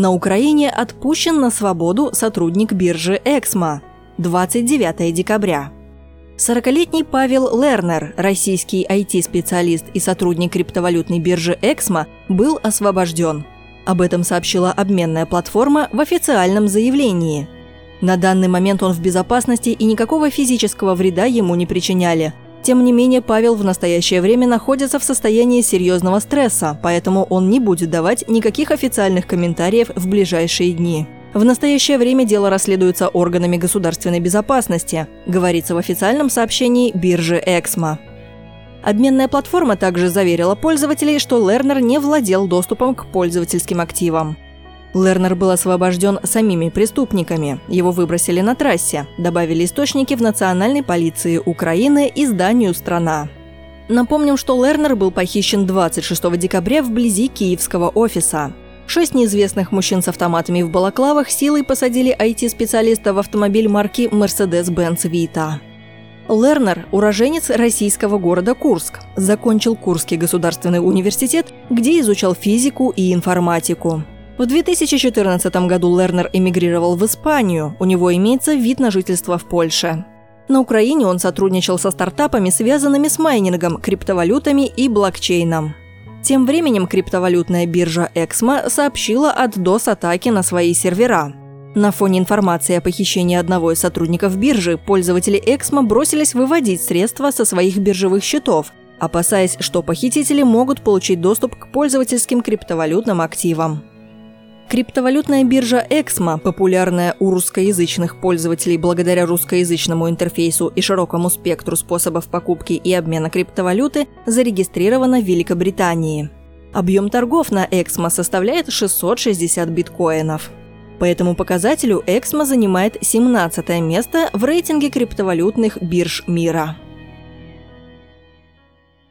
На Украине отпущен на свободу сотрудник биржи «Эксмо». 29 декабря. 40-летний Павел Лернер, российский IT-специалист и сотрудник криптовалютной биржи «Эксмо», был освобожден. Об этом сообщила обменная платформа в официальном заявлении. На данный момент он в безопасности и никакого физического вреда ему не причиняли. Тем не менее, Павел в настоящее время находится в состоянии серьезного стресса, поэтому он не будет давать никаких официальных комментариев в ближайшие дни. В настоящее время дело расследуется органами государственной безопасности, говорится в официальном сообщении биржи «Эксмо». Обменная платформа также заверила пользователей, что Лернер не владел доступом к пользовательским активам. Лернер был освобожден самими преступниками. Его выбросили на трассе, добавили источники в национальной полиции Украины и зданию «Страна». Напомним, что Лернер был похищен 26 декабря вблизи киевского офиса. Шесть неизвестных мужчин с автоматами в балаклавах силой посадили IT-специалиста в автомобиль марки Mercedes-Benz Vita. Лернер – уроженец российского города Курск. Закончил Курский государственный университет, где изучал физику и информатику. В 2014 году Лернер эмигрировал в Испанию. У него имеется вид на жительство в Польше. На Украине он сотрудничал со стартапами, связанными с майнингом, криптовалютами и блокчейном. Тем временем криптовалютная биржа Эксмо сообщила от DOS-атаки на свои сервера. На фоне информации о похищении одного из сотрудников биржи, пользователи Эксмо бросились выводить средства со своих биржевых счетов, опасаясь, что похитители могут получить доступ к пользовательским криптовалютным активам. Криптовалютная биржа Эксмо, популярная у русскоязычных пользователей благодаря русскоязычному интерфейсу и широкому спектру способов покупки и обмена криптовалюты, зарегистрирована в Великобритании. Объем торгов на Эксмо составляет 660 биткоинов. По этому показателю Эксмо занимает 17 место в рейтинге криптовалютных бирж мира.